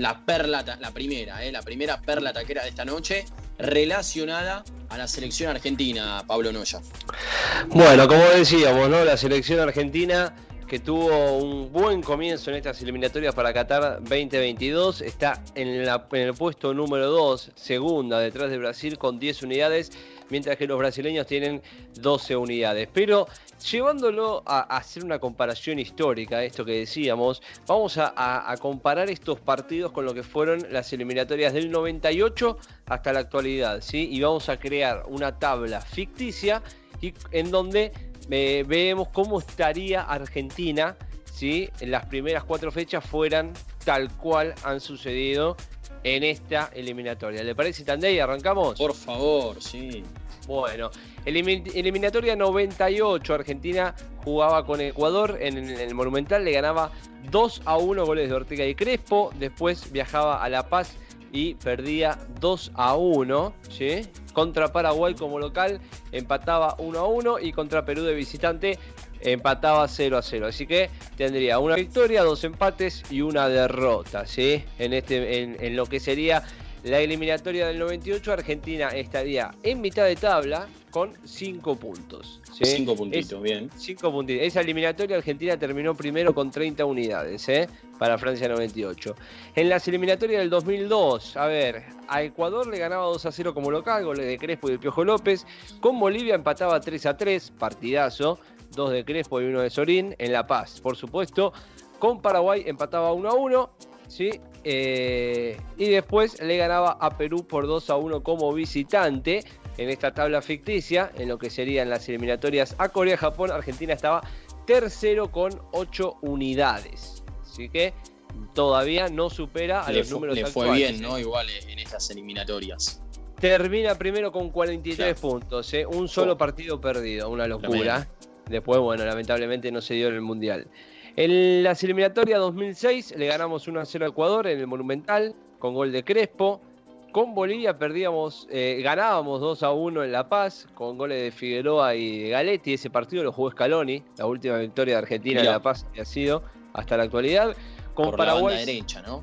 La perla, la primera, eh, la primera perla taquera de esta noche, relacionada a la selección argentina, Pablo Noya. Bueno, como decíamos, ¿no? La selección argentina que tuvo un buen comienzo en estas eliminatorias para Qatar 2022 está en, la- en el puesto número 2, segunda detrás de Brasil con 10 unidades, mientras que los brasileños tienen 12 unidades. Pero llevándolo a, hacer una comparación histórica, esto que decíamos, vamos a, a- comparar estos partidos con lo que fueron las eliminatorias del 98 hasta la actualidad, ¿sí? Y vamos a crear una tabla ficticia y en donde eh, vemos cómo estaría Argentina si las primeras cuatro fechas fueran tal cual han sucedido en esta eliminatoria. ¿Le parece Tandey? ¿Arrancamos? Por favor, sí. Bueno, elimi- eliminatoria 98, Argentina jugaba con Ecuador en el, en el Monumental, le ganaba 2 a 1 goles de Ortega y Crespo, después viajaba a La Paz y perdía 2 a 1, ¿sí? Contra Paraguay como local empataba 1 a 1 y contra Perú de visitante empataba 0 a 0. Así que tendría una victoria, dos empates y una derrota, ¿sí? En, este, en lo que sería la eliminatoria del 98, Argentina estaría en mitad de tabla con 5 puntos. ¿sí? Cinco puntitos, Es- bien. 5 puntitos. Esa eliminatoria Argentina terminó primero con 30 unidades, ¿eh? Para Francia 98. En las eliminatorias del 2002, a ver, a Ecuador le ganaba 2 a 0 como local, goles de Crespo y de Piojo López. Con Bolivia empataba 3 a 3, partidazo. Dos de Crespo y uno de Sorín. En La Paz, por supuesto. Con Paraguay empataba 1 a 1. ¿sí? Eh, y después le ganaba a Perú por 2 a 1 como visitante en esta tabla ficticia, en lo que serían las eliminatorias a Corea-Japón, Argentina estaba tercero con 8 unidades. Así que todavía no supera a Le, los números le fue bien, ¿eh? ¿no? Igual en estas eliminatorias. Termina primero con 43 Claro. puntos, ¿eh? un solo Oh. partido perdido, una locura. Después, bueno, lamentablemente no se dio en el Mundial. En las eliminatorias 2006 le ganamos 1 a 0 a Ecuador en el Monumental con gol de Crespo. Con Bolivia perdíamos, eh, ganábamos 2 a 1 en La Paz con goles de Figueroa y de Galetti. Ese partido lo jugó Scaloni, la última victoria de Argentina Mirá. en La Paz que ha sido hasta la actualidad. Con Por la Paraguay banda derecha, ¿no?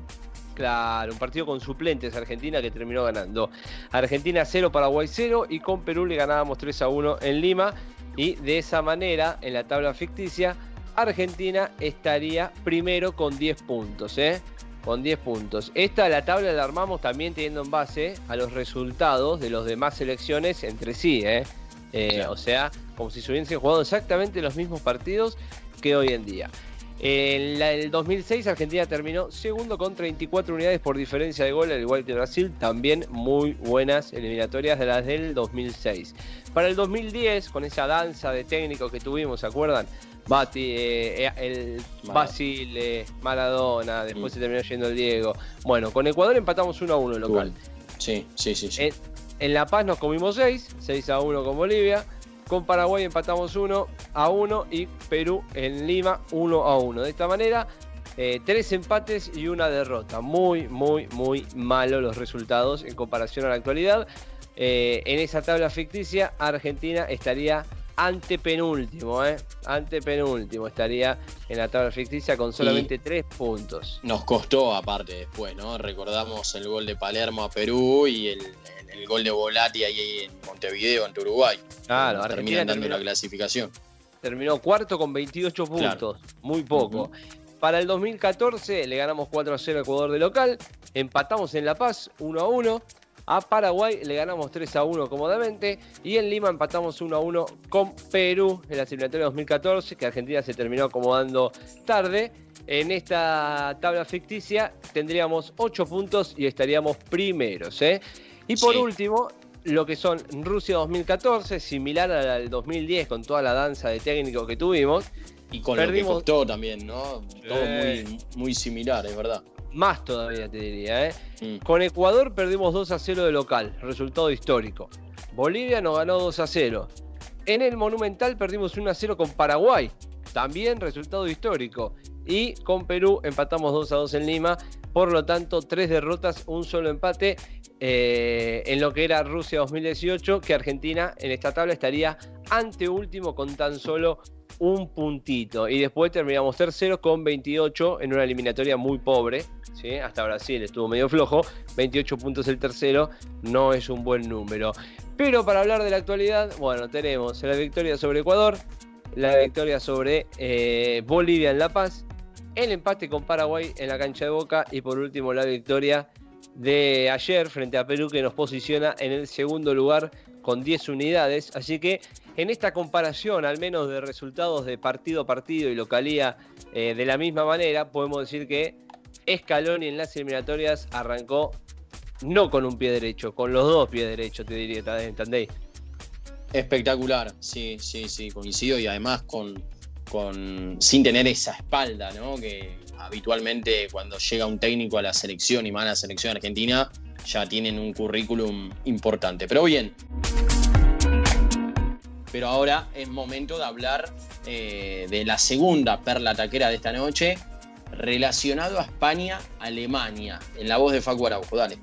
Claro, un partido con suplentes Argentina que terminó ganando. Argentina 0, Paraguay 0 y con Perú le ganábamos 3 a 1 en Lima y de esa manera en la tabla ficticia Argentina estaría primero con 10 puntos, ¿eh? Con 10 puntos. Esta la tabla la armamos también teniendo en base a los resultados de los demás selecciones entre sí, ¿eh? Eh. O sea, como si se hubiesen jugado exactamente los mismos partidos que hoy en día. En la- el 2006 Argentina terminó segundo con 34 unidades por diferencia de gol, al igual que Brasil. También muy buenas eliminatorias de las del 2006. Para el 2010, con esa danza de técnicos que tuvimos, ¿se acuerdan? Bati, eh, eh, el Maradona. Basil, eh, Maradona, después Mm. se terminó yendo el Diego. Bueno, con Ecuador empatamos 1 a 1 local. Sí, sí, sí. sí. En, en La Paz nos comimos 6, 6 a 1 con Bolivia. Con Paraguay empatamos 1 a 1 y Perú en Lima 1 a 1. De esta manera, eh, tres empates y una derrota. Muy, muy, muy malos los resultados en comparación a la actualidad. Eh, en esa tabla ficticia, Argentina estaría antepenúltimo, ¿eh? Antepenúltimo estaría en la tabla ficticia con solamente 3 puntos. Nos costó aparte después, ¿no? Recordamos el gol de Palermo a Perú y el, el- el gol de Volati ahí en Montevideo, ante Uruguay. Claro, Argentina terminan dando terminó- la clasificación. terminó cuarto con 28 Claro. puntos, muy poco. Para el 2014 le ganamos 4 a 0 a Ecuador de local, empatamos en La Paz 1 a 1, a Paraguay le ganamos 3 a 1 cómodamente y en Lima empatamos 1 a 1 con Perú en la eliminatoria 2014, que Argentina se terminó acomodando tarde. En esta tabla ficticia tendríamos 8 puntos y estaríamos primeros. ¿eh? Y por Sí. último, lo que son Rusia 2014, similar al 2010 con toda la danza de técnicos que tuvimos. Y con Perdimos- lo que costó también, ¿no? Todo muy similar, es verdad. Más todavía te diría. ¿eh? Mm. Con Ecuador perdimos 2 a 0 de local, resultado histórico. Bolivia nos ganó 2 a 0. En el Monumental perdimos 1 a 0 con Paraguay, también resultado histórico. Y con Perú empatamos 2 a 2 en Lima. Por lo tanto, tres derrotas, un solo empate eh, en lo que era Rusia 2018, que Argentina en esta tabla estaría ante último con tan solo un puntito. Y después terminamos tercero con 28 en una eliminatoria muy pobre. ¿sí? Hasta Brasil estuvo medio flojo. 28 puntos el tercero. No es un buen número. Pero para hablar de la actualidad, bueno, tenemos la victoria sobre Ecuador, la victoria sobre eh, Bolivia en La Paz, el empate con Paraguay en la cancha de Boca y por último la victoria de ayer frente a Perú que nos posiciona en el segundo lugar con 10 unidades. Así que en esta comparación, al menos de resultados de partido a partido y localía eh, de la misma manera, podemos decir que Scaloni en las eliminatorias arrancó no con un pie derecho, con los dos pies derechos, te diría, ¿entendéis? Espectacular, sí, sí, sí, coincido y además con, con sin tener esa espalda, ¿no? Que habitualmente cuando llega un técnico a la selección y más a la selección argentina, ya tienen un currículum importante. Pero bien, pero ahora es momento de hablar eh, de la segunda perla taquera de esta noche, relacionado a España-Alemania, en la voz de Facu Araujo. Dale.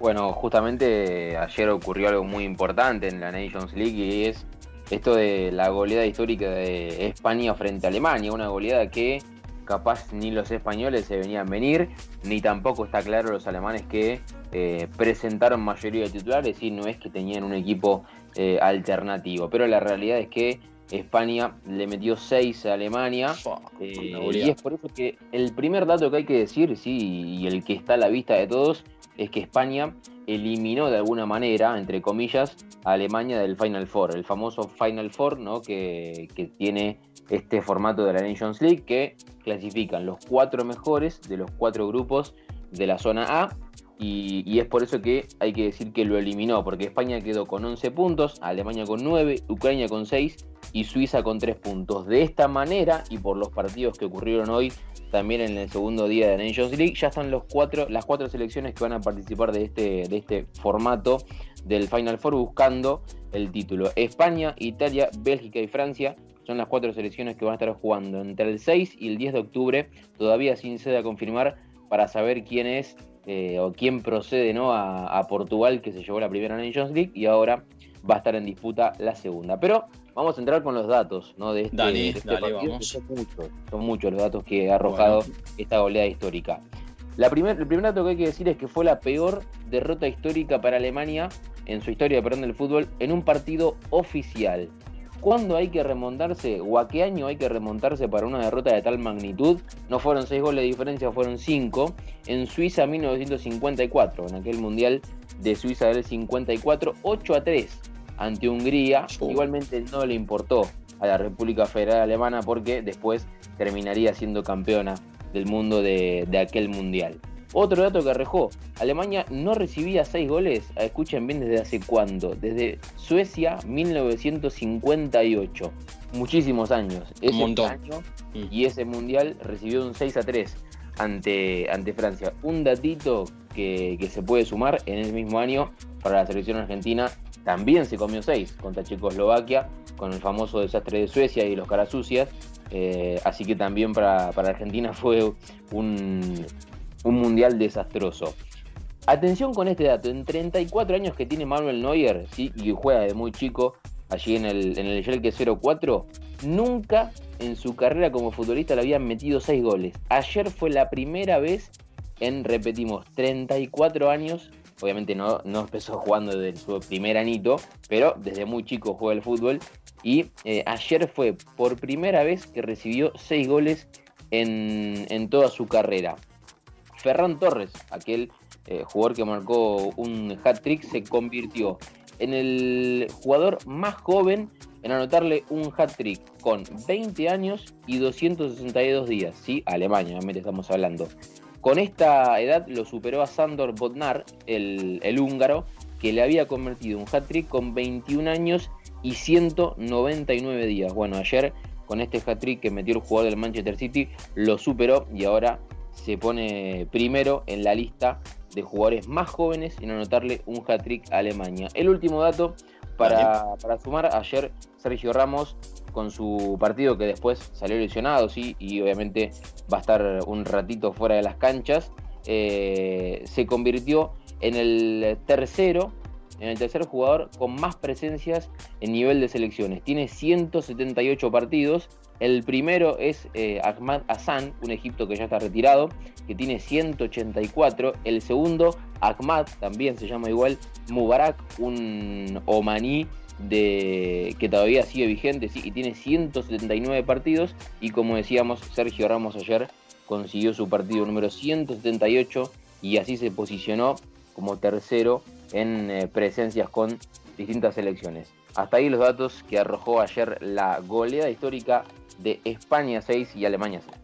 Bueno, justamente ayer ocurrió algo muy importante en la Nations League y es esto de la goleada histórica de España frente a Alemania, una goleada que capaz ni los españoles se venían venir, ni tampoco está claro los alemanes que eh, presentaron mayoría de titulares y no es que tenían un equipo eh, alternativo. Pero la realidad es que España le metió 6 a Alemania. Eh, y es por eso que el primer dato que hay que decir, sí, y el que está a la vista de todos, es que España eliminó de alguna manera, entre comillas, a Alemania del Final Four, el famoso Final Four, ¿no? Que, que tiene este formato de la Nations League, que clasifican los cuatro mejores de los cuatro grupos de la zona A y, es por eso que hay que decir que lo eliminó, porque España quedó con 11 puntos, Alemania con 9, Ucrania con 6 y Suiza con 3 puntos. De esta manera, y por los partidos que ocurrieron hoy, también en el segundo día de la Nations League, ya están las cuatro selecciones que van a participar de este, de este formato del Final Four buscando el título. España, Italia, Bélgica y Francia son las cuatro selecciones que van a estar jugando entre el 6 y el 10 de octubre, todavía sin sede a confirmar para saber quién es eh, o quién procede ¿no? A, Portugal, que se llevó la primera Nations League, y ahora va a estar en disputa la segunda. Pero vamos a entrar con los datos ¿no? de este, este partido, son muchos, son muchos los datos que ha arrojado esta goleada histórica. La primer, el primer dato que hay que decir es que fue la peor derrota histórica para Alemania en su historia perdón, del fútbol en un partido oficial. ¿Cuándo hay que remontarse o a qué año hay que remontarse para una derrota de tal magnitud? No fueron seis goles de diferencia, fueron cinco. En Suiza 1954, en aquel Mundial de Suiza del 54, 8 a 3 ante Hungría. Igualmente no le importó a la República Federal Alemana porque después terminaría siendo campeona del mundo de, de aquel Mundial. Otro dato que arrojó, Alemania no recibía seis goles, ah, escuchen bien desde hace cuándo, desde Suecia 1958, muchísimos años. Ese un montón. Mm. Y ese mundial recibió un 6 a 3 ante, ante Francia. Un datito que, se puede sumar en el mismo año para la selección argentina, también se comió 6 contra Checoslovaquia, con el famoso desastre de Suecia y los caras sucias. Eh, así que también para, para Argentina fue un, un mundial desastroso. Atención con este dato, en 34 años que tiene Manuel Neuer, ¿sí? y juega de muy chico allí en el, en el Schalke 04, nunca en su carrera como futbolista le habían metido 6 goles. Ayer fue la primera vez en, repetimos, 34 años, obviamente no, no empezó jugando desde su primer anito, pero desde muy chico juega el fútbol, y eh, ayer fue por primera vez que recibió 6 goles en, en toda su carrera. Ferran Torres, aquel eh, jugador que marcó un hat-trick, se convirtió en el jugador más joven en anotarle un hat-trick con 20 años y 262 días. Sí, Alemania, obviamente estamos hablando. Con esta edad lo superó a Sandor Bodnar, el, el húngaro, que le había convertido un hat-trick con 21 años y 199 días. Bueno, ayer con este hat-trick que metió el jugador del Manchester City lo superó y ahora se pone primero en la lista de jugadores más jóvenes en anotarle un hat-trick a Alemania. El último dato para, para, sumar, ayer Sergio Ramos con su partido que después salió lesionado, sí, y obviamente va a estar un ratito fuera de las canchas, eh, se convirtió en el tercero en el tercer jugador con más presencias en nivel de selecciones. Tiene 178 partidos. El primero es eh, Ahmad Hassan, un egipto que ya está retirado, que tiene 184. El segundo, Ahmad, también se llama igual, Mubarak, un omaní de, que todavía sigue vigente y tiene 179 partidos. Y como decíamos, Sergio Ramos ayer consiguió su partido número 178 y así se posicionó como tercero en eh, presencias con distintas selecciones. Hasta ahí los datos que arrojó ayer la goleada histórica de España 6 y Alemania 6.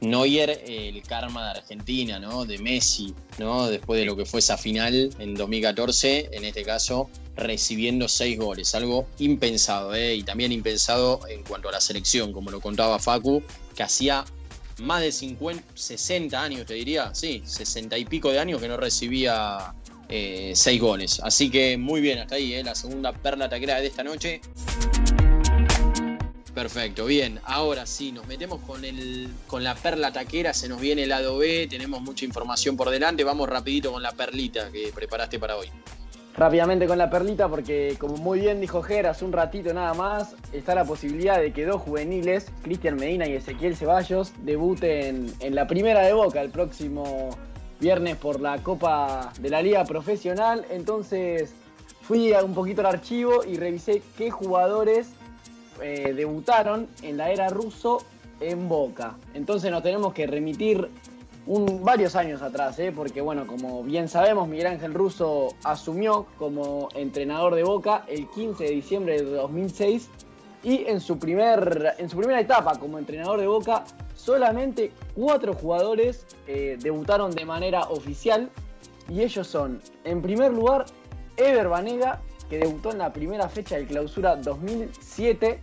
Neuer, el karma de Argentina, ¿no? De Messi, ¿no? Después de lo que fue esa final en 2014, en este caso, recibiendo seis goles, algo impensado, ¿eh? Y también impensado en cuanto a la selección, como lo contaba Facu, que hacía más de 50, 60 años, te diría, sí, 60 y pico de años que no recibía eh, seis goles. Así que muy bien, hasta ahí, eh, la segunda perla taquera de esta noche. Perfecto, bien. Ahora sí, nos metemos con, el, con la perla taquera, se nos viene el lado B, tenemos mucha información por delante, vamos rapidito con la perlita que preparaste para hoy. Rápidamente con la perlita porque como muy bien dijo Ger hace un ratito nada más, está la posibilidad de que dos juveniles, Cristian Medina y Ezequiel Ceballos, debuten en la primera de Boca el próximo viernes por la Copa de la Liga Profesional. Entonces fui un poquito al archivo y revisé qué jugadores eh, debutaron en la era ruso en Boca. Entonces nos tenemos que remitir varios años atrás, ¿eh? porque bueno, como bien sabemos, Miguel Ángel Russo asumió como entrenador de Boca el 15 de diciembre de 2006 y en su, primer, en su primera etapa como entrenador de Boca solamente cuatro jugadores eh, debutaron de manera oficial y ellos son, en primer lugar, Ever Banega, que debutó en la primera fecha de clausura 2007,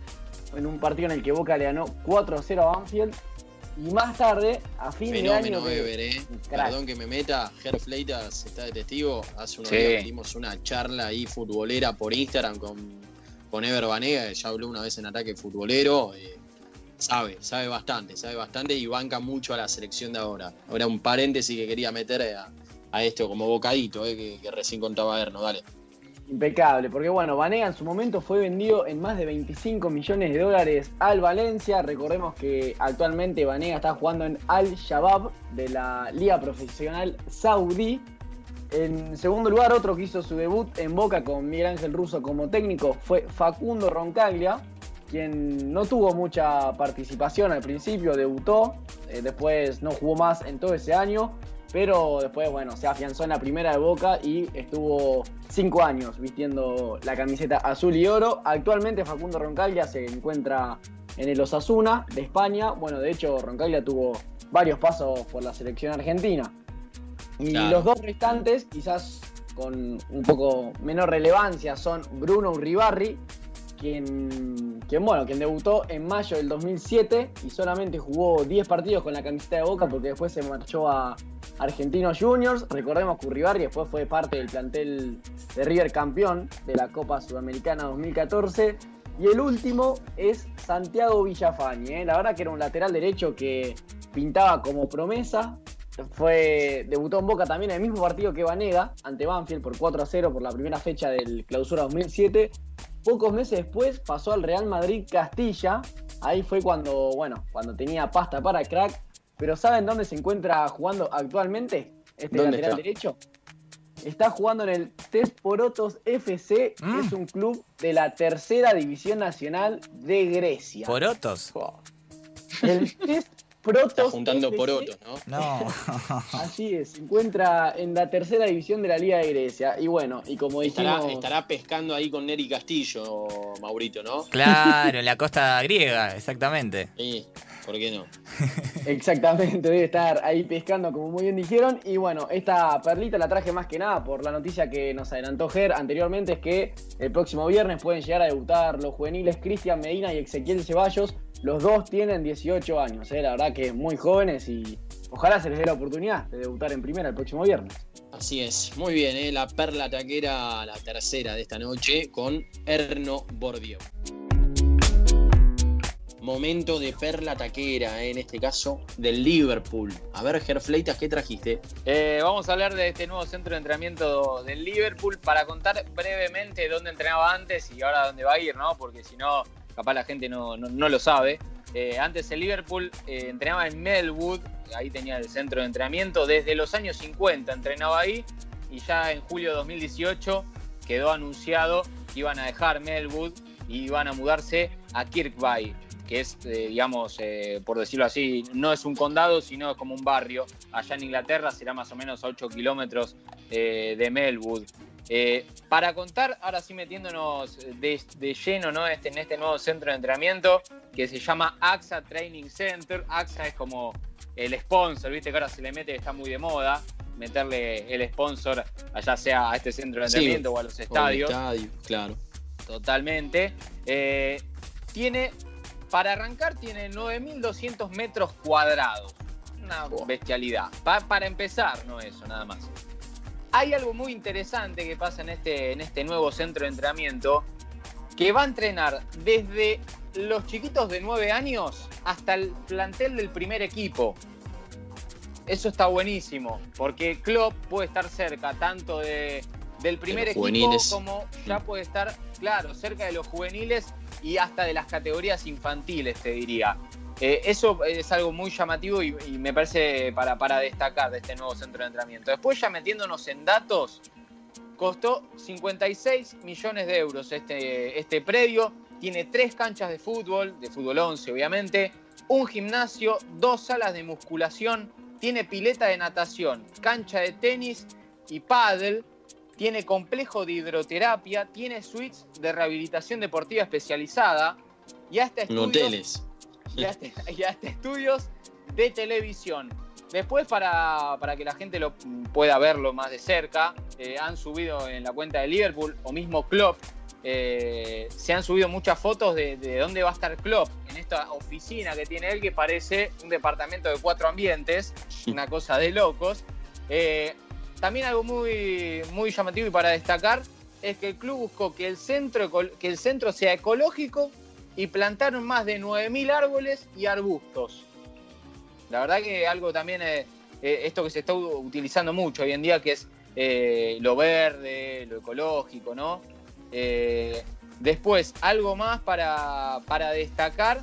en un partido en el que Boca le ganó 4-0 a Banfield. Y más tarde, a fin de año. Ever, eh. Perdón que me meta, Ger Fleitas está de testigo. Hace unos días tuvimos una charla ahí futbolera por Instagram con, con Ever Banega, ya habló una vez en ataque futbolero. Eh, Sabe, sabe bastante, sabe bastante y banca mucho a la selección de ahora. Ahora un paréntesis que quería meter a, esto como bocadito, eh, que, recién contaba Erno, dale. Impecable, porque bueno, Vanega en su momento fue vendido en más de 25 millones de dólares al Valencia. Recordemos que actualmente Vanega está jugando en Al Shabab de la Liga Profesional Saudí. En segundo lugar, otro que hizo su debut en Boca con Miguel Ángel Russo como técnico fue Facundo Roncaglia, quien no tuvo mucha participación al principio, debutó, eh, después no jugó más en todo ese año, pero después, bueno, se afianzó en la primera de Boca y estuvo cinco años vistiendo la camiseta azul y oro. Actualmente Facundo Roncaglia se encuentra en el Osasuna de España. Bueno, de hecho, Roncaglia tuvo varios pasos por la selección argentina. Y los dos restantes, quizás con un poco menor relevancia, son Bruno Uribarri, quien, bueno, quien debutó en mayo del 2007 y solamente jugó 10 partidos con la camiseta de Boca porque después se marchó a Argentinos Juniors. Recordemos que Uribarri después fue parte del plantel de River campeón de la Copa Sudamericana 2014. Y el último es Santiago Villafañe. ¿eh? La verdad que era un lateral derecho que pintaba como promesa. Fue, debutó en Boca también en el mismo partido que Vanega ante Banfield por 4 a 0 por la primera fecha del clausura 2007 Pocos meses después pasó al Real Madrid Castilla. Ahí fue cuando, bueno, cuando tenía pasta para crack. Pero ¿saben dónde se encuentra jugando actualmente este lateral derecho? Está jugando en el Tesporotos FC, que mm. es un club de la tercera división nacional de Grecia. ¿Porotos? El Test Protos. Está juntando porotos, ¿no? No. Así es, se encuentra en la tercera división de la Liga de Grecia. Y bueno, y como dijimos. Estará, pescando ahí con Neri Castillo, Maurito, ¿no? Claro, en la costa griega, exactamente. Sí. ¿Por qué no? Exactamente, debe estar ahí pescando, como muy bien dijeron. Y bueno, esta perlita la traje más que nada por la noticia que nos adelantó Ger anteriormente: es que el próximo viernes pueden llegar a debutar los juveniles Cristian Medina y Ezequiel Ceballos Los dos tienen 18 años, ¿eh? la verdad que muy jóvenes y ojalá se les dé la oportunidad de debutar en primera el próximo viernes. Así es, muy bien, ¿eh? la perla taquera, la tercera de esta noche, con Erno Bordio. Momento de perla taquera, ¿eh? en este caso del Liverpool. A ver, Gerfleitas, ¿qué trajiste? Eh, vamos a hablar de este nuevo centro de entrenamiento del Liverpool para contar brevemente dónde entrenaba antes y ahora dónde va a ir, ¿no? Porque si no, capaz la gente no, no, lo sabe. Eh, antes el Liverpool eh, entrenaba en Melwood, ahí tenía el centro de entrenamiento, desde los años 50 entrenaba ahí y ya en julio de 2018 quedó anunciado que iban a dejar Melwood y iban a mudarse a Kirkby, que es, eh, digamos, por decirlo así, no es un condado, sino como un barrio. Allá en Inglaterra será más o menos a 8 kilómetros de Melwood. Eh, para contar, ahora sí metiéndonos de, lleno ¿no? este, en este nuevo centro de entrenamiento que se llama AXA Training Center. AXA es como el sponsor, viste que ahora se le mete, está muy de moda, meterle el sponsor, allá sea a este centro de entrenamiento o a los estadios. claro. Totalmente. Eh, tiene, para arrancar, tiene 9.200 metros cuadrados. Una bestialidad. para empezar, no eso, nada más. Hay algo muy interesante que pasa en este, en este nuevo centro de entrenamiento, que va a entrenar desde los chiquitos de 9 años hasta el plantel del primer equipo. Eso está buenísimo, porque Klopp puede estar cerca tanto de, del primer equipo como ya puede estar, claro, cerca de los juveniles y hasta de las categorías infantiles, te diría. Eh, eso es algo muy llamativo y, me parece para, para, destacar de este nuevo centro de entrenamiento. Después ya metiéndonos en datos, costó 56 millones de euros este, este predio. Tiene tres canchas de fútbol, de fútbol 11 obviamente, un gimnasio, dos salas de musculación, tiene pileta de natación, cancha de tenis y pádel, tiene complejo de hidroterapia, tiene suites de rehabilitación deportiva especializada. Y hasta estudios, hoteles y hasta, estudios de televisión. Después, para, que la gente lo pueda verlo más de cerca, eh, han subido en la cuenta de Liverpool o mismo Klopp, eh, se han subido muchas fotos de, dónde va a estar Klopp, en esta oficina que tiene él, que parece un departamento de cuatro ambientes, una cosa de locos. Eh, también algo muy, muy llamativo y para destacar es que el club buscó que el centro, que el centro sea ecológico y plantaron más de 9.000 árboles y arbustos. La verdad que algo también, eh, eh, esto que se está utilizando mucho hoy en día, que es eh, lo verde, lo ecológico, ¿no? después, algo más para, destacar,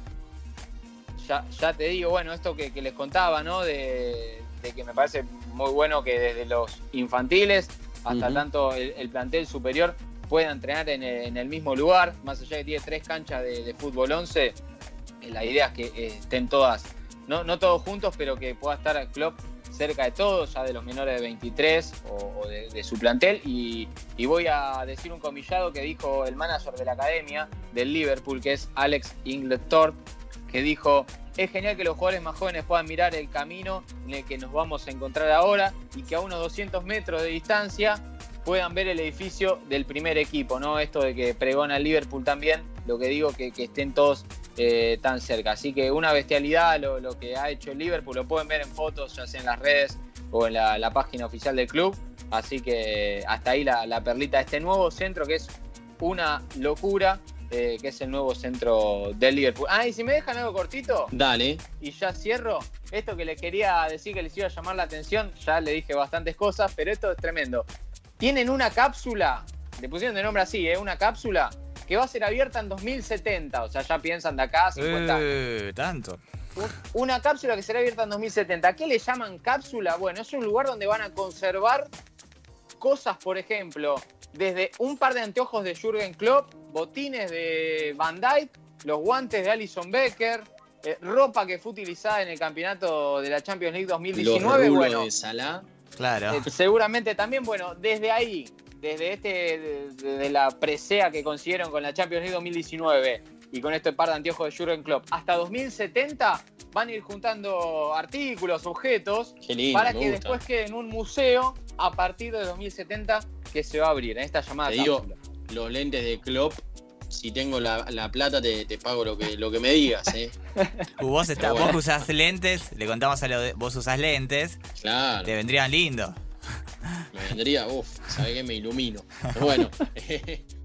ya, te digo, bueno, esto que, les contaba, ¿no? De, que me parece muy bueno que desde los infantiles hasta tanto el plantel superior pueda entrenar en el, mismo lugar, más allá de que tiene tres canchas de, fútbol 11, eh, la idea es que eh, estén todas, no, todos juntos, pero que pueda estar el club cerca de todos, ya de los menores de 23 o, de, su plantel. Y, voy a decir un comillado que dijo el manager de la academia del Liverpool, que es Alex Inglethorpe, que dijo, es genial que los jugadores más jóvenes puedan mirar el camino en el que nos vamos a encontrar ahora y que a unos 200 metros de distancia puedan ver el edificio del primer equipo, ¿no? Esto de que pregona el Liverpool también, lo que digo que, que estén todos eh, tan cerca. Así que una bestialidad lo, que ha hecho el Liverpool, lo pueden ver en fotos, ya sea en las redes o en la, página oficial del club. Así que hasta ahí la, perlita de este nuevo centro que es una locura. Eh, que es el nuevo centro del Liverpool. Ah, y si me dejan algo cortito. Dale. Y ya cierro. Esto que les quería decir que les iba a llamar la atención, ya le dije bastantes cosas, pero esto es tremendo tienen una cápsula, le pusieron de nombre así, ¿eh? una cápsula que va a ser abierta en 2070. O sea, ya piensan de acá 50 eh, tanto. Una cápsula que será abierta en 2070. ¿Qué le llaman cápsula? Bueno, es un lugar donde van a conservar cosas, por ejemplo, desde un par de anteojos de Jürgen Klopp, botines de Van Dyke, los guantes de Alison Becker, eh, ropa que fue utilizada en el campeonato de la Champions League 2019. Los bueno, de Salah. Claro. Eh, seguramente también, bueno, desde ahí, desde este, desde la presea que consiguieron con la Champions League 2019 y con este par de anteojos de Jurgen Klopp, hasta 2070 van a ir juntando artículos, objetos, para que después quede en un museo a partir de 2070 que se va a abrir en esta llamada. Te digo, los lentes de Klopp si tengo la, la plata, te, te pago lo que, lo que me digas, ¿eh? Uh, vos, está, bueno. vos que usás lentes, le contamos a lo de, vos usás lentes, Claro. te vendrían lindo. Me vendría, uff, ¿sabes qué? Me ilumino. Pero bueno,